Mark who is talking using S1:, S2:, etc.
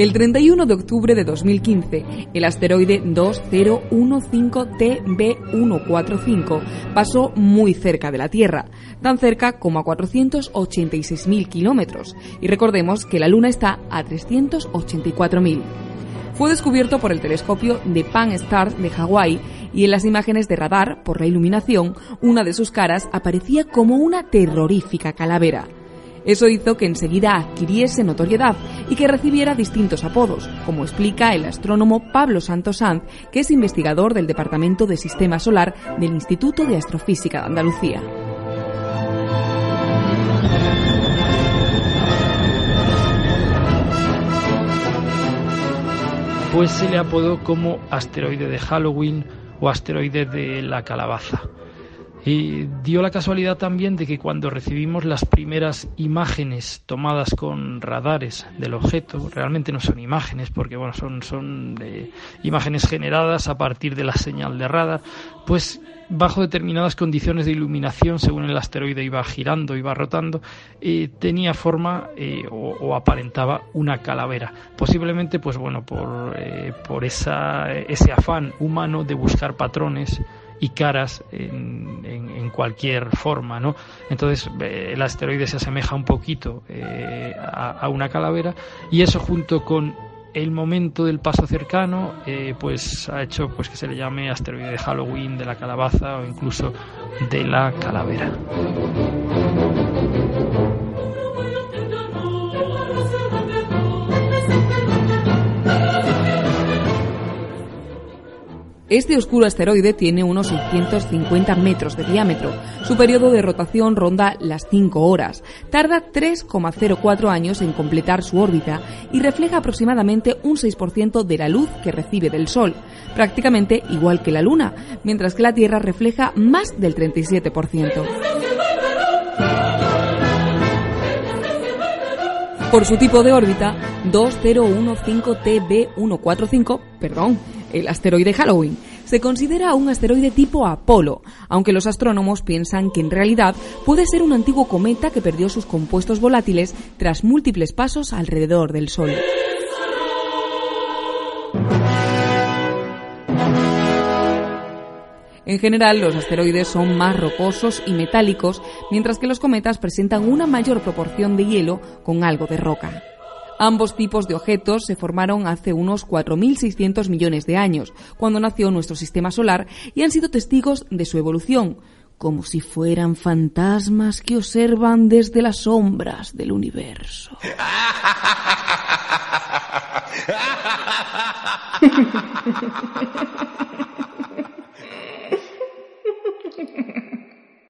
S1: El 31 de octubre de 2015, el asteroide 2015TB145 pasó muy cerca de la Tierra, tan cerca como a 486.000 kilómetros, y recordemos que la Luna está a 384.000. Fue descubierto por el telescopio de Pan Stars de Hawái y en las imágenes de radar, por la iluminación, una de sus caras aparecía como una terrorífica calavera. Eso hizo que enseguida adquiriese notoriedad y que recibiera distintos apodos, como explica el astrónomo Pablo Santos Sanz, que es investigador del Departamento de Sistema Solar del Instituto de Astrofísica de Andalucía.
S2: Pues se le apodó como asteroide de Halloween o asteroide de la calabaza. Y dio la casualidad también de que cuando recibimos las primeras imágenes tomadas con radares del objeto, realmente no son imágenes, porque bueno, son, son eh, imágenes generadas a partir de la señal de radar, pues bajo determinadas condiciones de iluminación, según el asteroide iba girando, iba rotando, eh, tenía forma eh, o, aparentaba una calavera. Posiblemente, pues bueno, por, por esa, ese afán humano de buscar patrones y caras en, en, cualquier forma, ¿no? Entonces eh, el asteroide se asemeja un poquito eh, a, una calavera y eso junto con el momento del paso cercano eh, pues ha hecho pues que se le llame asteroide de Halloween, de la calabaza o incluso de la calavera.
S1: Este oscuro asteroide tiene unos 650 metros de diámetro. Su periodo de rotación ronda las 5 horas. Tarda 3,04 años en completar su órbita y refleja aproximadamente un 6% de la luz que recibe del Sol, prácticamente igual que la Luna, mientras que la Tierra refleja más del 37%. Por su tipo de órbita, 2015TB145, perdón, el asteroide Halloween, se considera un asteroide tipo Apolo, aunque los astrónomos piensan que en realidad puede ser un antiguo cometa que perdió sus compuestos volátiles tras múltiples pasos alrededor del Sol. En general, los asteroides son más rocosos y metálicos, mientras que los cometas presentan una mayor proporción de hielo con algo de roca. Ambos tipos de objetos se formaron hace unos 4.600 millones de años, cuando nació nuestro sistema solar, y han sido testigos de su evolución, como si fueran fantasmas que observan desde las sombras del universo.